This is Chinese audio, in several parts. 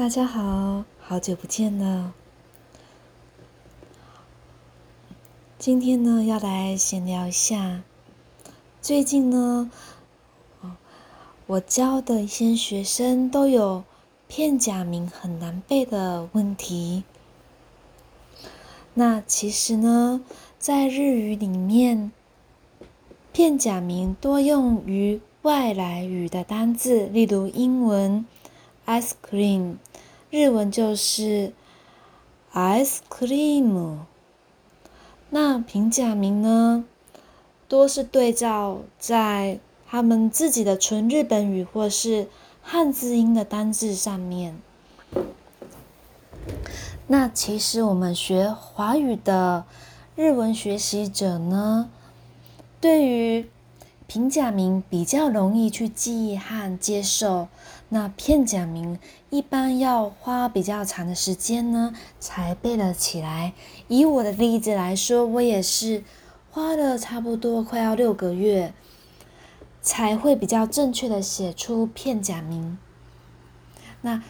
大家好，好久不见了。今天呢，要来闲聊一下。最近呢，我教的一些学生都有片假名很难背的问题。那其实呢，在日语里面，片假名多用于外来语的单字，例如英文 ice cream，日文就是 ice cream。那平假名呢，多是对照在他们自己的纯日本语或是汉字音的单字上面。那其实我们学华语的日文学习者呢，对于平假名比较容易去记忆和接受。那片假名一般要花比较长的时间呢，才背了起来。以我的例子来说，我也是花了差不多快要六个月，才会比较正确的写出片假名。那。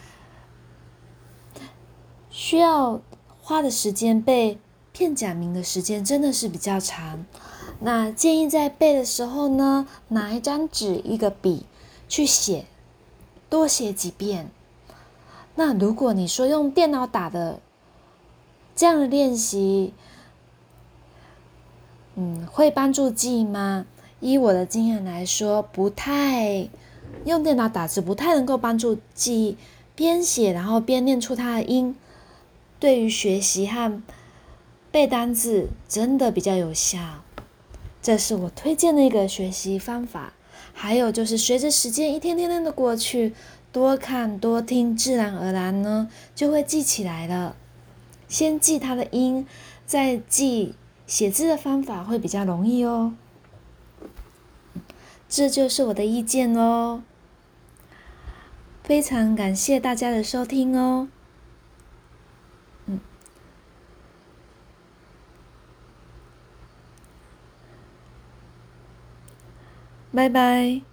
需要花的时间背片假名的时间真的是比较长。那建议在背的时候呢，拿一张纸、一个笔去写，多写几遍。那如果你说用电脑打的这样的练习，嗯，会帮助记忆吗？依我的经验来说，不太用电脑打字不太能够帮助记忆。边写然后边念出它的音。对于学习和背单词真的比较有效，这是我推荐的一个学习方法。还有就是随着时间一天天天的过去，多看多听，自然而然呢就会记起来了。先记它的音，再记写字的方法会比较容易哦。这就是我的意见哦。非常感谢大家的收听哦。拜拜。